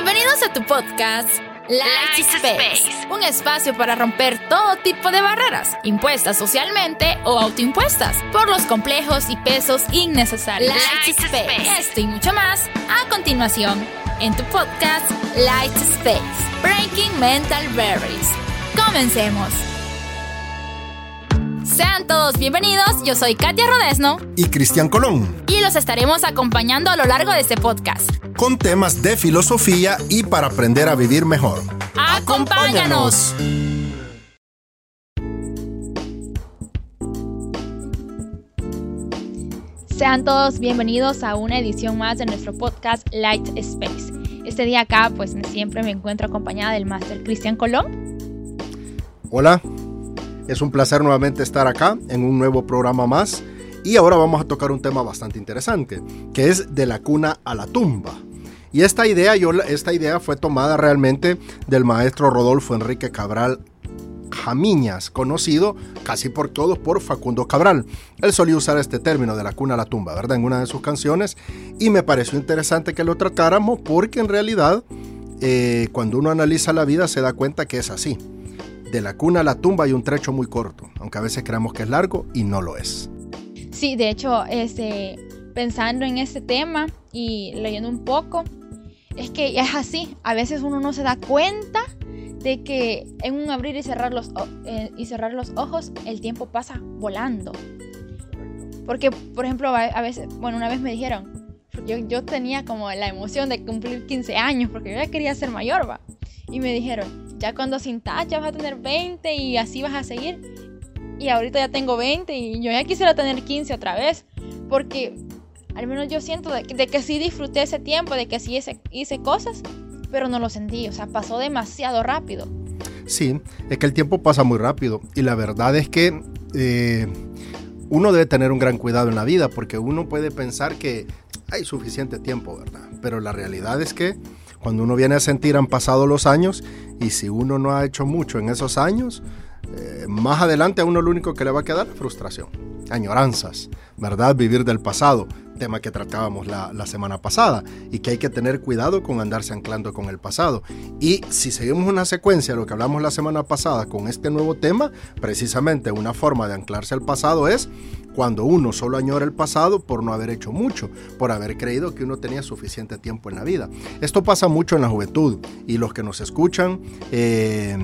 Bienvenidos a tu podcast Light Space, un espacio para romper todo tipo de barreras, impuestas socialmente o autoimpuestas, por los complejos y pesos innecesarios. Light, Space. Esto y mucho más a continuación en tu podcast Light Space, Breaking Mental Barriers. Comencemos. Sean todos bienvenidos, yo soy Katia Rodesno y Cristian Colón. Y los estaremos acompañando a lo largo de este podcast. Con temas de filosofía y para aprender a vivir mejor. ¡Acompáñanos! Sean todos bienvenidos a una edición más de nuestro podcast Light Space. Este día acá, pues siempre me encuentro acompañada del máster Cristian Colón. Hola, es un placer nuevamente estar acá en un nuevo programa más y ahora vamos a tocar un tema bastante interesante, que es de la cuna a la tumba. Y esta idea, yo, esta idea fue tomada realmente del maestro Rodolfo Enrique Cabral Jamiñas, conocido casi por todos por Facundo Cabral. Él solía usar este término de la cuna a la tumba, ¿verdad? En una de sus canciones y me pareció interesante que lo tratáramos porque en realidad eh, cuando uno analiza la vida se da cuenta que es así de la cuna a la tumba hay un trecho muy corto, aunque a veces creamos que es largo y no lo es. Sí, de hecho, este, pensando en este tema y leyendo un poco, es que es así. A veces uno no se da cuenta de que en un abrir y cerrar los, eh, y cerrar los ojos el tiempo pasa volando. Porque, por ejemplo, a, veces, bueno, una vez me dijeron, yo, yo tenía como la emoción de cumplir 15 años, porque yo ya quería ser mayor, va. Y me dijeron, ya cuando sintas ya vas a tener 20 y así vas a seguir. Y ahorita ya tengo 20 y yo ya quisiera tener 15 otra vez. Porque al menos yo siento de, que sí disfruté ese tiempo, de que sí hice, hice cosas, pero no lo sentí. O sea, pasó demasiado rápido. Sí, es que el tiempo pasa muy rápido. Y la verdad es que eh, uno debe tener un gran cuidado en la vida porque uno puede pensar que hay suficiente tiempo, ¿verdad? Pero la realidad es que cuando uno viene a sentir han pasado los años y si uno no ha hecho mucho en esos años, eh, más adelante a uno lo único que le va a quedar es frustración, añoranzas, ¿verdad? Vivir del pasado tema que tratábamos la, semana pasada y que hay que tener cuidado con andarse anclando con el pasado. Y si seguimos una secuencia de lo que hablamos la semana pasada con este nuevo tema, precisamente una forma de anclarse al pasado es cuando uno solo añora el pasado por no haber hecho mucho, por haber creído que uno tenía suficiente tiempo en la vida. Esto pasa mucho en la juventud y los que nos escuchan, eh,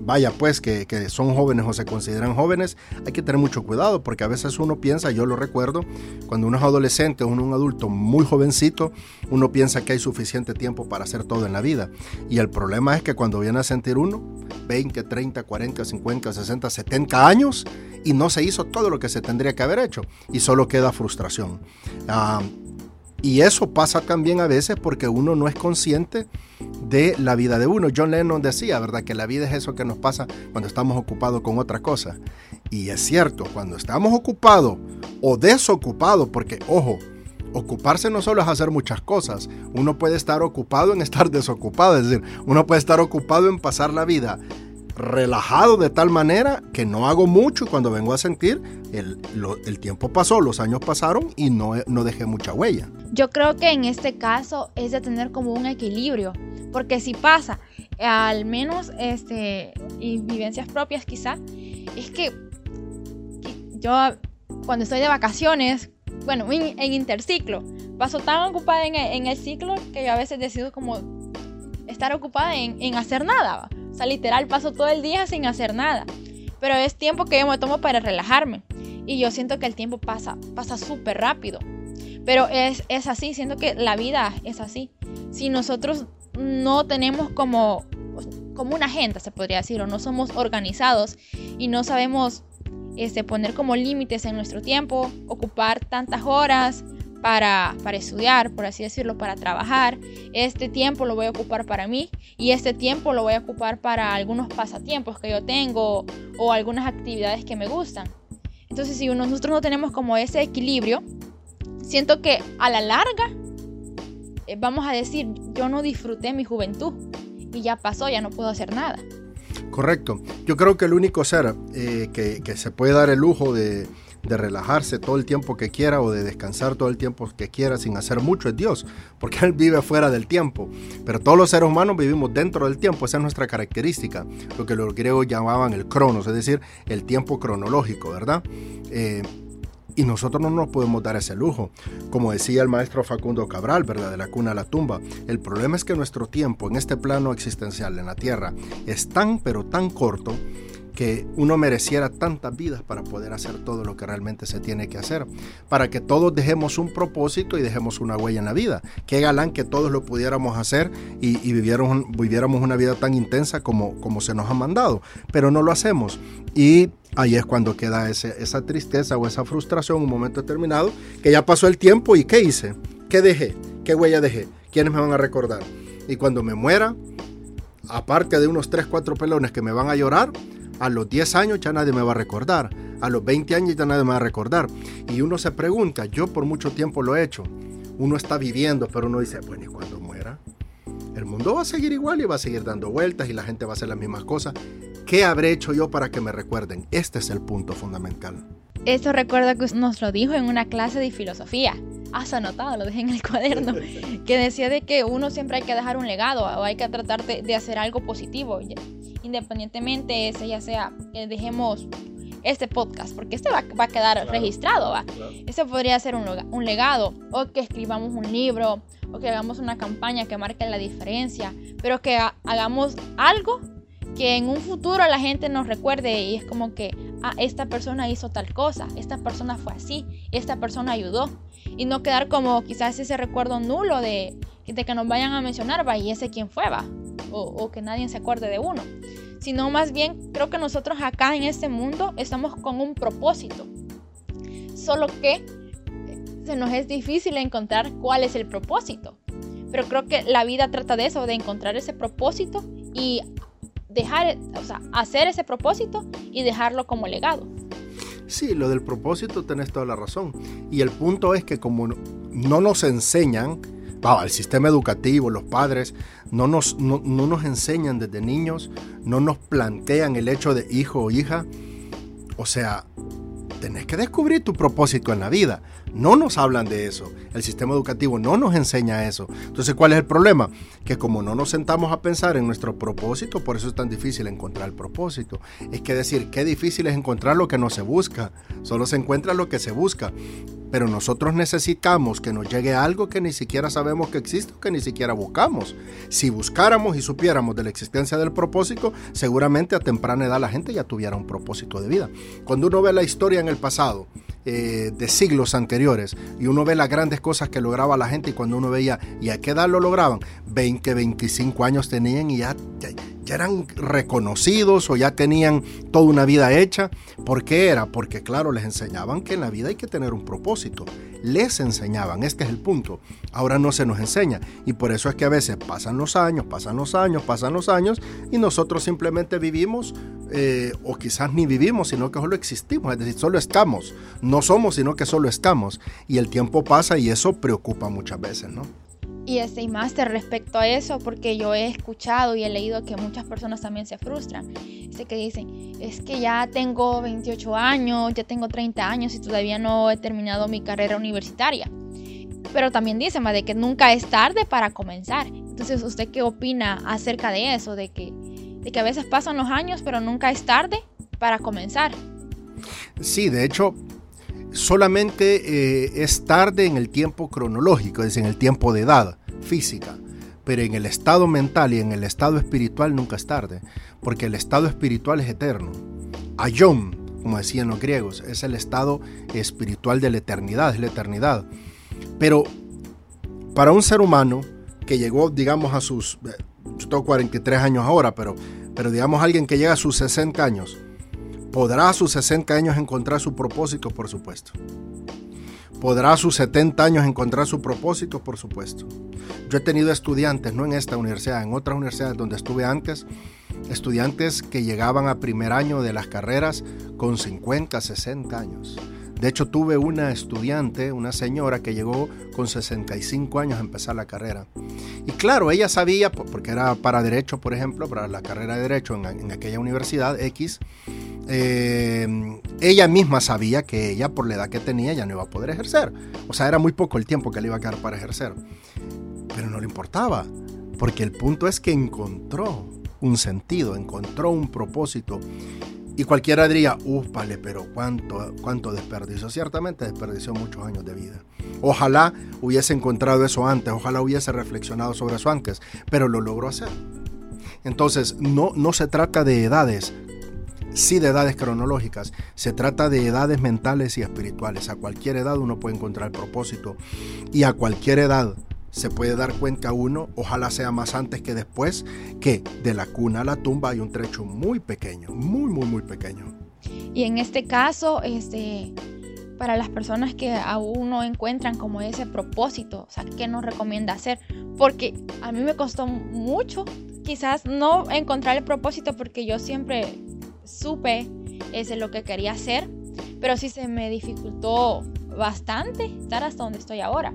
vaya pues que, que son jóvenes o se consideran jóvenes, hay que tener mucho cuidado porque a veces uno piensa, yo lo recuerdo, cuando uno es adolescente, uno un adulto muy jovencito, uno piensa que hay suficiente tiempo para hacer todo en la vida. Y el problema es que cuando viene a sentir uno 20, 30, 40, 50, 60, 70 años y no se hizo todo lo que se tendría que haber hecho y solo queda frustración. Ah, y eso pasa también a veces porque uno no es consciente de la vida de uno. John Lennon decía, ¿verdad? Que la vida es eso que nos pasa cuando estamos ocupados con otra cosa. Y es cierto, cuando estamos ocupados o desocupados, porque ojo, ocuparse no solo es hacer muchas cosas, uno puede estar ocupado en estar desocupado, es decir, uno puede estar ocupado en pasar la vida relajado de tal manera que no hago mucho y cuando vengo a sentir, el, el tiempo pasó, los años pasaron y no, no dejé mucha huella. Yo creo que en este caso es de tener como un equilibrio, porque si pasa, al menos este, vivencias propias quizá, es que yo cuando estoy de vacaciones, bueno, en, interciclo, paso tan ocupada en, el ciclo que yo a veces decido como estar ocupada en, hacer nada. O sea, literal, paso todo el día sin hacer nada. Pero es tiempo que yo me tomo para relajarme. Y yo siento que el tiempo pasa, pasa súper rápido. Pero es, es así, siento que la vida es así. Si nosotros no tenemos como, como una agenda, se podría decir, o no somos organizados y no sabemos este, poner como límites en nuestro tiempo, ocupar tantas horas para, para estudiar, por así decirlo, para trabajar. Este tiempo lo voy a ocupar para mí y este tiempo lo voy a ocupar para algunos pasatiempos que yo tengo o algunas actividades que me gustan. Entonces, si nosotros no tenemos como ese equilibrio, siento que a la larga eh, vamos a decir, yo no disfruté mi juventud y ya pasó, ya no puedo hacer nada. Correcto. Yo creo que el único ser eh, que, se puede dar el lujo de, relajarse todo el tiempo que quiera o de descansar todo el tiempo que quiera sin hacer mucho es Dios, porque Él vive fuera del tiempo. Pero todos los seres humanos vivimos dentro del tiempo, esa es nuestra característica, lo que los griegos llamaban el cronos, es decir, el tiempo cronológico, ¿verdad? Eh, y nosotros no nos podemos dar ese lujo. Como decía el maestro Facundo Cabral, ¿verdad? De la cuna a la tumba. El problema es que nuestro tiempo en este plano existencial, en la Tierra, es tan, pero tan corto que uno mereciera tantas vidas para poder hacer todo lo que realmente se tiene que hacer, para que todos dejemos un propósito y dejemos una huella en la vida. Qué galán que todos lo pudiéramos hacer y, viviéramos, una vida tan intensa como, se nos ha mandado, pero no lo hacemos. Y ahí es cuando queda esa tristeza o esa frustración un momento determinado, que ya pasó el tiempo y ¿qué hice? ¿Qué dejé? ¿Qué huella dejé? ¿Quiénes me van a recordar? Y cuando me muera, aparte de unos 3, 4 pelones que me van a llorar, a los 10 años ya nadie me va a recordar. A los 20 años ya nadie me va a recordar. Y uno se pregunta, yo por mucho tiempo lo he hecho. Uno está viviendo, pero uno dice, bueno, ¿y cuando muera? El mundo va a seguir igual y va a seguir dando vueltas y la gente va a hacer las mismas cosas. ¿Qué habré hecho yo para que me recuerden? Este es el punto fundamental. Esto recuerda que nos lo dijo en una clase de filosofía. Has anotado, lo dejé en el cuaderno, que decía de que uno siempre hay que dejar un legado o hay que tratar de, de hacer algo positivo independientemente ese ya sea que dejemos este podcast, porque este va, a quedar registrado, ¿va? Este podría ser un, un, legado, o que escribamos un libro, o que hagamos una campaña que marque la diferencia, pero que hagamos algo que en un futuro la gente nos recuerde y es como que, ah, esta persona hizo tal cosa, esta persona fue así, esta persona ayudó, y no quedar como quizás ese recuerdo nulo de, de que nos vayan a mencionar, va, y ese quién fue, va, o, que nadie se acuerde de uno sino más bien creo que nosotros acá en este mundo estamos con un propósito. Solo que eh, se nos es difícil encontrar cuál es el propósito. Pero creo que la vida trata de eso, de encontrar ese propósito y dejar, o sea, hacer ese propósito y dejarlo como legado. Sí, lo del propósito tenés toda la razón. Y el punto es que como no nos enseñan, el sistema educativo, los padres, no nos, no, nos enseñan desde niños, no nos plantean el hecho de hijo o hija. O sea, tenés que descubrir tu propósito en la vida. No nos hablan de eso. El sistema educativo no nos enseña eso. Entonces, ¿cuál es el problema? Que como no nos sentamos a pensar en nuestro propósito, por eso es tan difícil encontrar el propósito. Es que decir, qué difícil es encontrar lo que no se busca. Solo se encuentra lo que se busca. Pero nosotros necesitamos que nos llegue algo que ni siquiera sabemos que existe o que ni siquiera buscamos. Si buscáramos y supiéramos de la existencia del propósito, seguramente a temprana edad la gente ya tuviera un propósito de vida. Cuando uno ve la historia en el pasado, eh, de siglos anteriores y uno ve las grandes cosas que lograba la gente y cuando uno veía, ¿y a qué edad lo lograban? 20, 25 años tenían y ya, ya eran reconocidos o ya tenían toda una vida hecha. ¿Por qué era? Porque claro, les enseñaban que en la vida hay que tener un propósito. Les enseñaban, este es el punto. Ahora no se nos enseña y por eso es que a veces pasan los años, pasan los años, pasan los años y nosotros simplemente vivimos eh, o quizás ni vivimos, sino que solo existimos, es decir, solo estamos. No somos, sino que solo estamos. Y el tiempo pasa y eso preocupa muchas veces, ¿no? Y este máster respecto a eso, porque yo he escuchado y he leído que muchas personas también se frustran. Dice que dicen, es que ya tengo 28 años, ya tengo 30 años y todavía no he terminado mi carrera universitaria. Pero también dicen de que nunca es tarde para comenzar. Entonces, ¿usted qué opina acerca de eso? De que, de que a veces pasan los años, pero nunca es tarde para comenzar. Sí, de hecho, solamente eh, es tarde en el tiempo cronológico, es en el tiempo de edad física, pero en el estado mental y en el estado espiritual nunca es tarde, porque el estado espiritual es eterno. Ayom, como decían los griegos, es el estado espiritual de la eternidad, es la eternidad. Pero para un ser humano que llegó, digamos, a sus, eh, yo tengo 43 años ahora, pero, pero digamos alguien que llega a sus 60 años, ¿Podrá a sus 60 años encontrar su propósito? Por supuesto. ¿Podrá a sus 70 años encontrar su propósito? Por supuesto. Yo he tenido estudiantes, no en esta universidad, en otras universidades donde estuve antes, estudiantes que llegaban a primer año de las carreras con 50, 60 años. De hecho, tuve una estudiante, una señora que llegó con 65 años a empezar la carrera. Y claro, ella sabía, porque era para derecho, por ejemplo, para la carrera de derecho en, en aquella universidad X, eh, ella misma sabía que ella, por la edad que tenía, ya no iba a poder ejercer. O sea, era muy poco el tiempo que le iba a quedar para ejercer. Pero no le importaba, porque el punto es que encontró un sentido, encontró un propósito. Y cualquiera diría, vale, pero cuánto, cuánto desperdicio. Ciertamente desperdició muchos años de vida. Ojalá hubiese encontrado eso antes, ojalá hubiese reflexionado sobre eso antes, pero lo logró hacer. Entonces, no, no se trata de edades, sí de edades cronológicas, se trata de edades mentales y espirituales. A cualquier edad uno puede encontrar propósito y a cualquier edad se puede dar cuenta uno, ojalá sea más antes que después, que de la cuna a la tumba hay un trecho muy pequeño, muy, muy, muy pequeño. Y en este caso, este, para las personas que aún no encuentran como ese propósito, o sea, ¿qué nos recomienda hacer? Porque a mí me costó mucho quizás no encontrar el propósito porque yo siempre supe ese lo que quería hacer, pero sí se me dificultó bastante estar hasta donde estoy ahora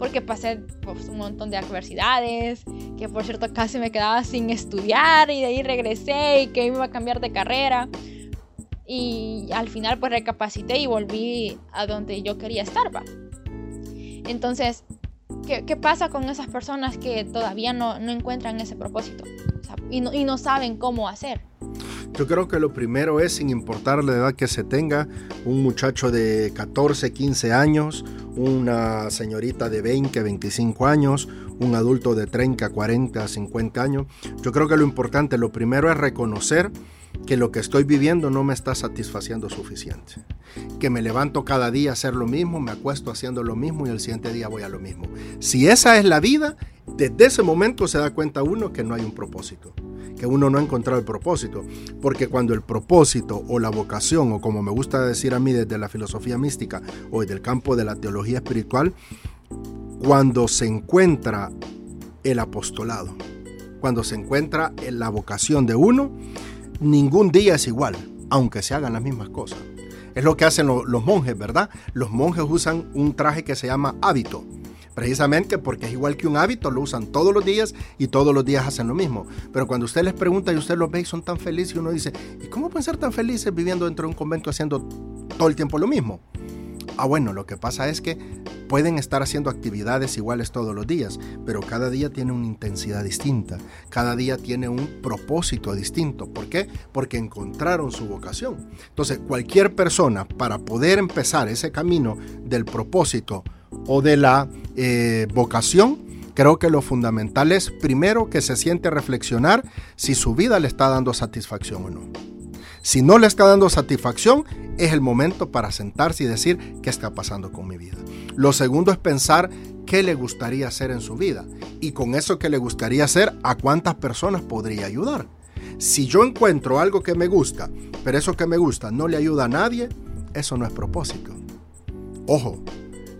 porque pasé pues, un montón de adversidades, que por cierto casi me quedaba sin estudiar y de ahí regresé y que iba a cambiar de carrera. Y al final pues recapacité y volví a donde yo quería estar. ¿va? Entonces, ¿qué, ¿qué, pasa con esas personas que todavía no, no encuentran ese propósito y, no, y no saben cómo hacer? Yo creo que lo primero es, sin importar la edad que se tenga, un muchacho de 14, 15 años, una señorita de 20, 25 años, un adulto de 30, 40, 50 años. Yo creo que lo importante, lo primero es reconocer que lo que estoy viviendo no me está satisfaciendo suficiente. Que me levanto cada día a hacer lo mismo, me acuesto haciendo lo mismo y el siguiente día voy a lo mismo. Si esa es la vida, desde ese momento se da cuenta uno que no hay un propósito, que uno no ha encontrado el propósito. Porque cuando el propósito o la vocación, o como me gusta decir a mí desde la filosofía mística o desde el campo de la teología espiritual, cuando se encuentra el apostolado, cuando se encuentra la vocación de uno, ningún día es igual, aunque se hagan las mismas cosas. Es lo que hacen los monjes, ¿verdad? Los monjes usan un traje que se llama hábito, precisamente porque es igual que un hábito, lo usan todos los días y todos los días hacen lo mismo. Pero cuando usted les pregunta y usted los ve y son tan felices, y uno dice, ¿y cómo pueden ser tan felices viviendo dentro de un convento haciendo todo el tiempo lo mismo? Ah, bueno, lo que pasa es que pueden estar haciendo actividades iguales todos los días, pero cada día tiene una intensidad distinta, cada día tiene un propósito distinto. ¿Por qué? Porque encontraron su vocación. Entonces, cualquier persona para poder empezar ese camino del propósito o de la eh, vocación, creo que lo fundamental es primero que se siente a reflexionar si su vida le está dando satisfacción o no. Si no le está dando satisfacción, es el momento para sentarse y decir qué está pasando con mi vida. Lo segundo es pensar qué le gustaría hacer en su vida y con eso que le gustaría hacer, a cuántas personas podría ayudar. Si yo encuentro algo que me gusta, pero eso que me gusta no le ayuda a nadie, eso no es propósito. Ojo,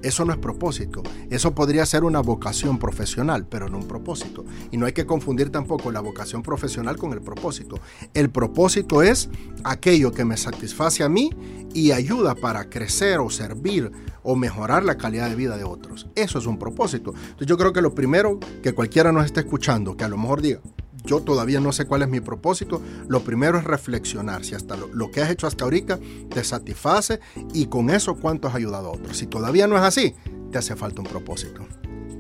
eso no es propósito. Eso podría ser una vocación profesional, pero no un propósito. Y no hay que confundir tampoco la vocación profesional con el propósito. El propósito es aquello que me satisface a mí y ayuda para crecer o servir o mejorar la calidad de vida de otros. Eso es un propósito. Entonces yo creo que lo primero que cualquiera nos esté escuchando, que a lo mejor diga, yo todavía no sé cuál es mi propósito, lo primero es reflexionar si hasta lo, que has hecho hasta ahorita te satisface y con eso cuánto has ayudado a otros. Si todavía no es así, te hace falta un propósito.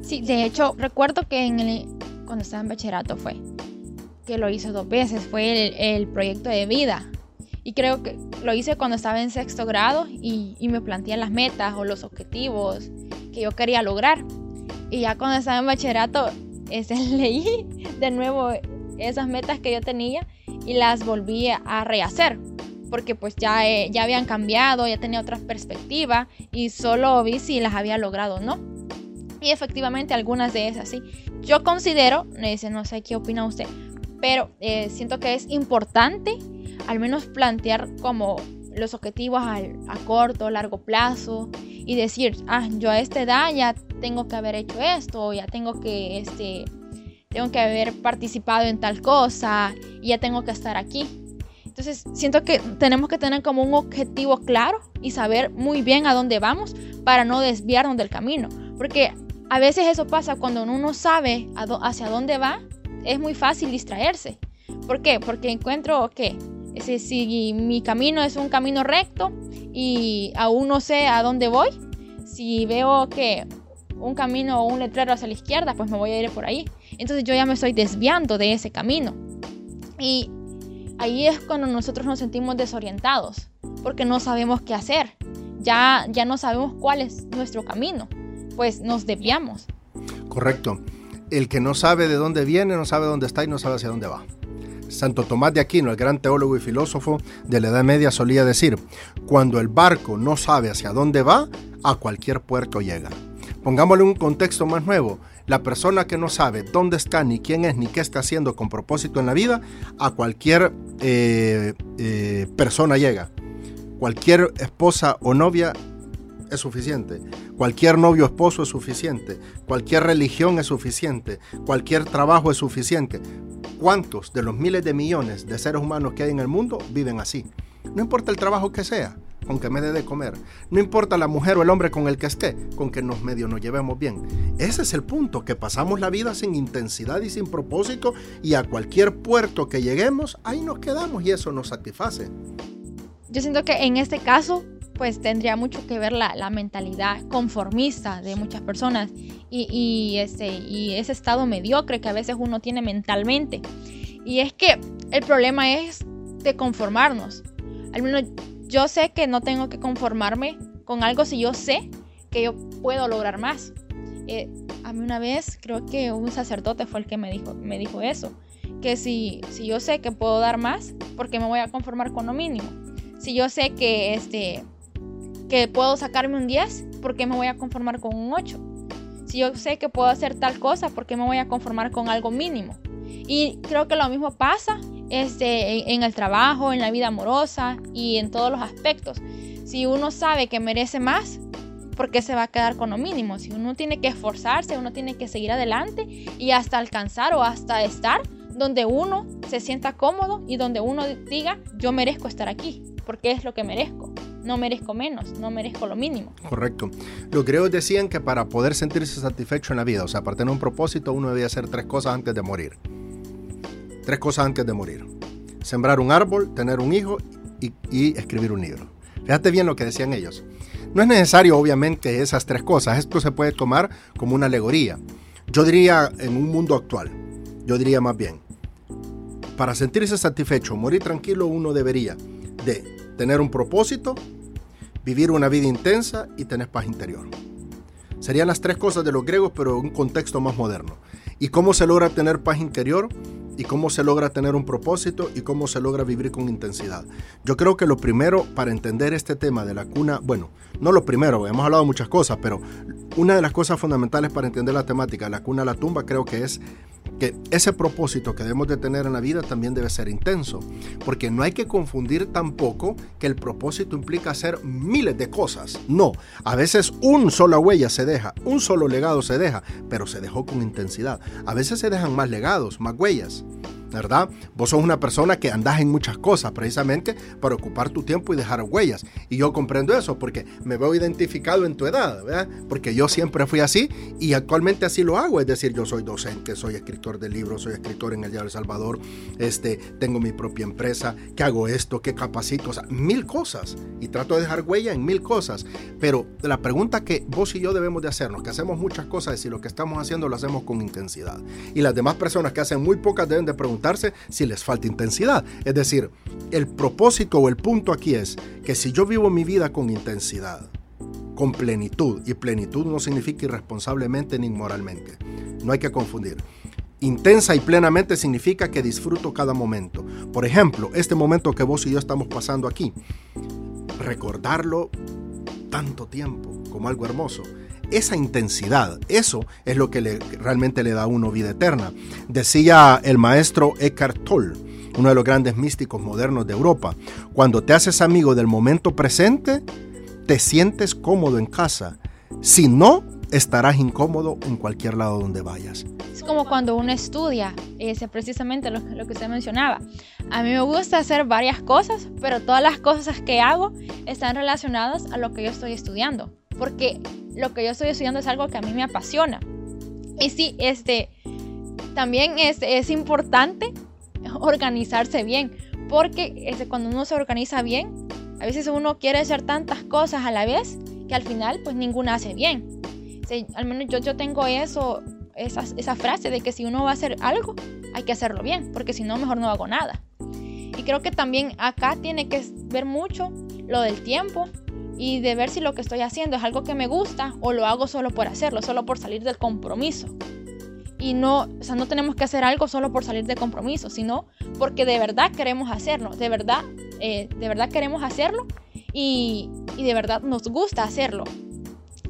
Sí, de hecho, recuerdo que cuando estaba en bachillerato fue que lo hice dos veces, fue el, proyecto de vida. Y creo que lo hice cuando estaba en sexto grado y, y me planteé las metas o los objetivos que yo quería lograr. Y ya cuando estaba en bachillerato, este, leí de nuevo esas metas que yo tenía y las volví a rehacer porque pues ya, eh, ya habían cambiado, ya tenía otra perspectiva y solo vi si las había logrado o no. Y efectivamente algunas de esas sí. Yo considero, no sé qué opina usted, pero eh, siento que es importante al menos plantear como los objetivos a, a corto, largo plazo y decir, ah, yo a esta edad ya tengo que haber hecho esto, ya tengo que, este, tengo que haber participado en tal cosa, y ya tengo que estar aquí. Entonces, siento que tenemos que tener como un objetivo claro y saber muy bien a dónde vamos para no desviarnos del camino. Porque a veces eso pasa cuando uno no sabe hacia dónde va, es muy fácil distraerse. ¿Por qué? Porque encuentro que Si, si mi camino es un camino recto y aún no sé a dónde voy, si veo que un camino o un letrero hacia la izquierda, pues me voy a ir por ahí. Entonces yo ya me estoy desviando de ese camino. Y ahí es cuando nosotros nos sentimos desorientados, porque no sabemos qué hacer. Ya, ya no sabemos cuál es nuestro camino, pues nos desviamos. Correcto. El que no sabe de dónde viene, no sabe dónde está y no sabe hacia dónde va. Santo Tomás de Aquino, el gran teólogo y filósofo de la Edad Media, solía decir, cuando el barco no sabe hacia dónde va, a cualquier puerto llega. Pongámosle un contexto más nuevo. La persona que no sabe dónde está, ni quién es, ni qué está haciendo con propósito en la vida, a cualquier eh, eh, persona llega. Cualquier esposa o novia es suficiente. Cualquier novio o esposo es suficiente. Cualquier religión es suficiente. Cualquier trabajo es suficiente. ¿Cuántos de los miles de millones de seres humanos que hay en el mundo viven así? No importa el trabajo que sea, con que me dé de comer. No importa la mujer o el hombre con el que esté, con que nos medio nos llevemos bien. Ese es el punto, que pasamos la vida sin intensidad y sin propósito y a cualquier puerto que lleguemos, ahí nos quedamos y eso nos satisface. Yo siento que en este caso, pues tendría mucho que ver la, mentalidad conformista de muchas personas y, y, este, y ese estado mediocre que a veces uno tiene mentalmente. Y es que el problema es de conformarnos. Al menos yo sé que no tengo que conformarme con algo si yo sé que yo puedo lograr más. Eh, a mí una vez creo que un sacerdote fue el que me dijo, me dijo eso, que si, si yo sé que puedo dar más, ¿por qué me voy a conformar con lo mínimo? Si yo sé que, este, que puedo sacarme un 10, ¿por qué me voy a conformar con un 8? Si yo sé que puedo hacer tal cosa, ¿por qué me voy a conformar con algo mínimo? Y creo que lo mismo pasa este, en el trabajo, en la vida amorosa y en todos los aspectos. Si uno sabe que merece más, ¿por qué se va a quedar con lo mínimo? Si uno tiene que esforzarse, uno tiene que seguir adelante y hasta alcanzar o hasta estar donde uno se sienta cómodo y donde uno diga, yo merezco estar aquí, porque es lo que merezco. No merezco menos, no merezco lo mínimo. Correcto. Los griegos decían que para poder sentirse satisfecho en la vida, o sea, para tener un propósito, uno debía hacer tres cosas antes de morir. Tres cosas antes de morir. Sembrar un árbol, tener un hijo y, escribir un libro. Fíjate bien lo que decían ellos. No es necesario, obviamente, esas tres cosas. Esto se puede tomar como una alegoría. Yo diría en un mundo actual, yo diría más bien, para sentirse satisfecho, morir tranquilo, uno debería de tener un propósito, vivir una vida intensa y tener paz interior. Serían las tres cosas de los griegos, pero en un contexto más moderno. ¿Y cómo se logra tener paz interior? y cómo se logra tener un propósito y cómo se logra vivir con intensidad. Yo creo que lo primero para entender este tema de la cuna, bueno, no lo primero, hemos hablado muchas cosas, pero una de las cosas fundamentales para entender la temática la cuna a la tumba creo que es que ese propósito que debemos de tener en la vida también debe ser intenso, porque no hay que confundir tampoco que el propósito implica hacer miles de cosas. No, a veces un sola huella se deja, un solo legado se deja, pero se dejó con intensidad. A veces se dejan más legados, más huellas. ¿Verdad? Vos sos una persona que andás en muchas cosas precisamente para ocupar tu tiempo y dejar huellas. Y yo comprendo eso porque me veo identificado en tu edad, ¿verdad? Porque yo siempre fui así y actualmente así lo hago. Es decir, yo soy docente, soy escritor de libros, soy escritor en el Diario El Salvador, este, tengo mi propia empresa, que hago esto, que capacito, o sea, mil cosas. Y trato de dejar huella en mil cosas. Pero la pregunta que vos y yo debemos de hacernos, que hacemos muchas cosas, es si lo que estamos haciendo lo hacemos con intensidad. Y las demás personas que hacen muy pocas deben de preguntar si les falta intensidad. Es decir, el propósito o el punto aquí es que si yo vivo mi vida con intensidad, con plenitud, y plenitud no significa irresponsablemente ni inmoralmente, no hay que confundir. Intensa y plenamente significa que disfruto cada momento. Por ejemplo, este momento que vos y yo estamos pasando aquí, recordarlo tanto tiempo como algo hermoso esa intensidad, eso es lo que realmente le da a uno vida eterna. Decía el maestro Eckhart Tolle, uno de los grandes místicos modernos de Europa, cuando te haces amigo del momento presente, te sientes cómodo en casa. Si no, estarás incómodo en cualquier lado donde vayas. Es como cuando uno estudia, ese precisamente lo, lo, que usted mencionaba. A mí me gusta hacer varias cosas, pero todas las cosas que hago están relacionadas a lo que yo estoy estudiando porque lo que yo estoy estudiando es algo que a mí me apasiona. Y sí, este, también es, es importante organizarse bien, porque este, cuando uno se organiza bien, a veces uno quiere hacer tantas cosas a la vez que al final pues ninguna hace bien. al menos yo, yo tengo eso, esa, esa frase de que si uno va a hacer algo, hay que hacerlo bien, porque si no, mejor no hago nada. Y creo que también acá tiene que ver mucho lo del tiempo y de ver si lo que estoy haciendo es algo que me gusta o lo hago solo por hacerlo, solo por salir del compromiso. Y no, o sea, no tenemos que hacer algo solo por salir del compromiso, sino porque de verdad queremos hacerlo, de verdad, eh, de verdad queremos hacerlo y, y de verdad nos gusta hacerlo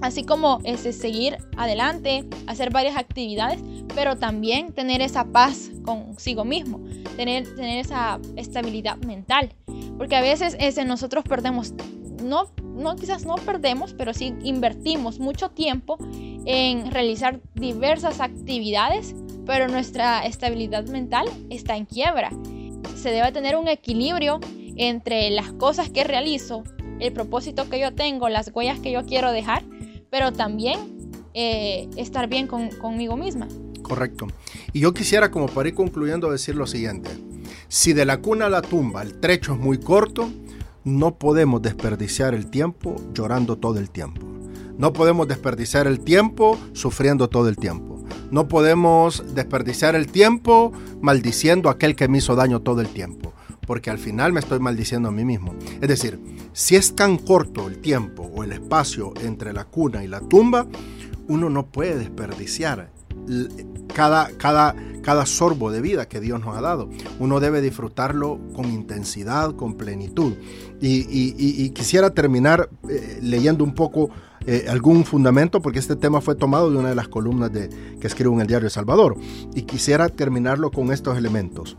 así como ese, seguir adelante, hacer varias actividades, pero también tener esa paz consigo mismo, tener, tener esa estabilidad mental, porque a veces ese, nosotros perdemos, no, no quizás no perdemos, pero sí invertimos mucho tiempo en realizar diversas actividades, pero nuestra estabilidad mental está en quiebra. Se debe tener un equilibrio entre las cosas que realizo, el propósito que yo tengo, las huellas que yo quiero dejar, pero también eh, estar bien conmigo misma. Correcto. Y yo quisiera, como para ir concluyendo, decir lo siguiente. Si de la cuna a la tumba el trecho es muy corto, no podemos desperdiciar el tiempo llorando todo el tiempo. No podemos desperdiciar el tiempo sufriendo todo el tiempo. No podemos desperdiciar el tiempo maldiciendo a aquel que me hizo daño todo el tiempo porque al final me estoy maldiciendo a mí mismo. Es decir, si es tan corto el tiempo o el espacio entre la cuna y la tumba, uno no puede desperdiciar cada, cada, cada sorbo de vida que Dios nos ha dado. Uno debe disfrutarlo con intensidad, con plenitud. Y, quisiera terminar eh, leyendo un poco eh, algún fundamento, porque este tema fue tomado de una de las columnas de, que escribo en el diario Salvador. Y quisiera terminarlo con estos elementos.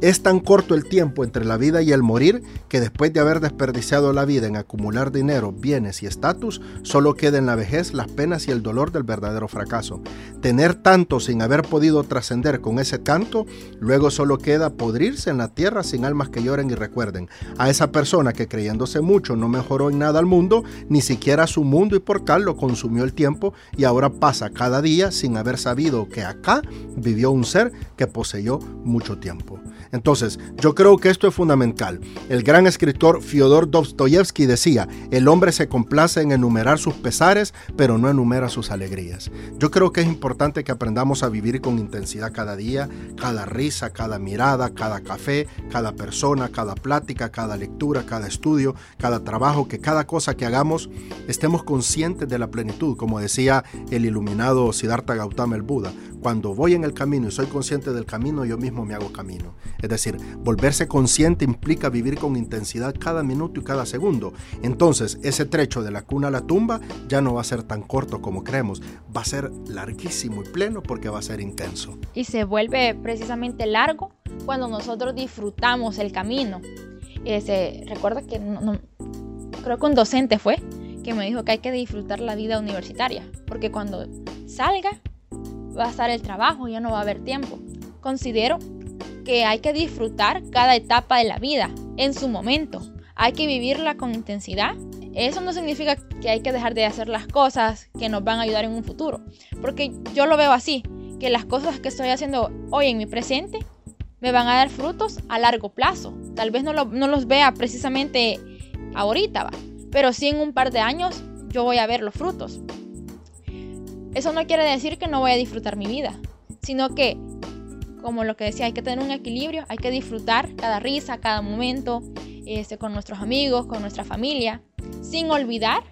Es tan corto el tiempo entre la vida y el morir que después de haber desperdiciado la vida en acumular dinero, bienes y estatus, solo queda en la vejez las penas y el dolor del verdadero fracaso. Tener tanto sin haber podido trascender con ese tanto, luego solo queda podrirse en la tierra sin almas que lloren y recuerden. A esa persona que creyéndose mucho no mejoró en nada al mundo, ni siquiera su mundo y por tal lo consumió el tiempo y ahora pasa cada día sin haber sabido que acá vivió un ser que poseyó mucho tiempo. Entonces, yo creo que esto es fundamental. El gran escritor Fyodor Dostoyevsky decía, el hombre se complace en enumerar sus pesares, pero no enumera sus alegrías. Yo creo que es importante que aprendamos a vivir con intensidad cada día, cada risa, cada mirada, cada café, cada persona, cada plática, cada lectura, cada estudio, cada trabajo, que cada cosa que hagamos estemos conscientes de la plenitud, como decía el iluminado Siddhartha Gautama el Buda. Cuando voy en el camino y soy consciente del camino, yo mismo me hago camino. Es decir, volverse consciente implica vivir con intensidad cada minuto y cada segundo. Entonces, ese trecho de la cuna a la tumba ya no va a ser tan corto como creemos, va a ser larguísimo y pleno porque va a ser intenso. Y se vuelve precisamente largo cuando nosotros disfrutamos el camino. Ese, recuerda que creo que un docente fue que me dijo que hay que disfrutar la vida universitaria, porque cuando salga va a estar el trabajo, ya no va a haber tiempo. Considero que hay que disfrutar cada etapa de la vida en su momento. Hay que vivirla con intensidad. Eso no significa que hay que dejar de hacer las cosas que nos van a ayudar en un futuro. Porque yo lo veo así, que las cosas que estoy haciendo hoy en mi presente me van a dar frutos a largo plazo. Tal vez no, no los vea precisamente ahorita, ¿va? pero sí en un par de años yo voy a ver los frutos. Eso no quiere decir que no voy a disfrutar mi vida, sino que, como lo que decía, hay que tener un equilibrio, hay que disfrutar cada risa, cada momento, este, con nuestros amigos, con nuestra familia, sin olvidar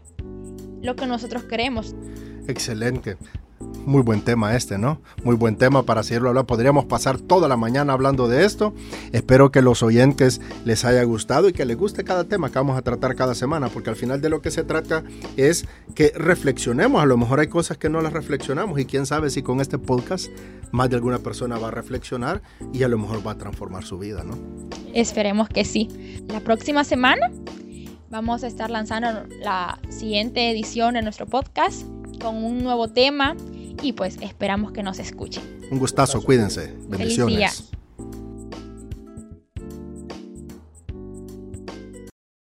lo que nosotros queremos. Excelente. Muy buen tema este, ¿no? Muy buen tema para seguirlo hablando. Podríamos pasar toda la mañana hablando de esto. Espero que los oyentes les haya gustado y que les guste cada tema que vamos a tratar cada semana, porque al final de lo que se trata es que reflexionemos. A lo mejor hay cosas que no las reflexionamos y quién sabe si con este podcast más de alguna persona va a reflexionar y a lo mejor va a transformar su vida, ¿no? Esperemos que sí. La próxima semana vamos a estar lanzando la siguiente edición de nuestro podcast con un nuevo tema y pues esperamos que nos escuchen. Un gustazo, cuídense. Bendiciones.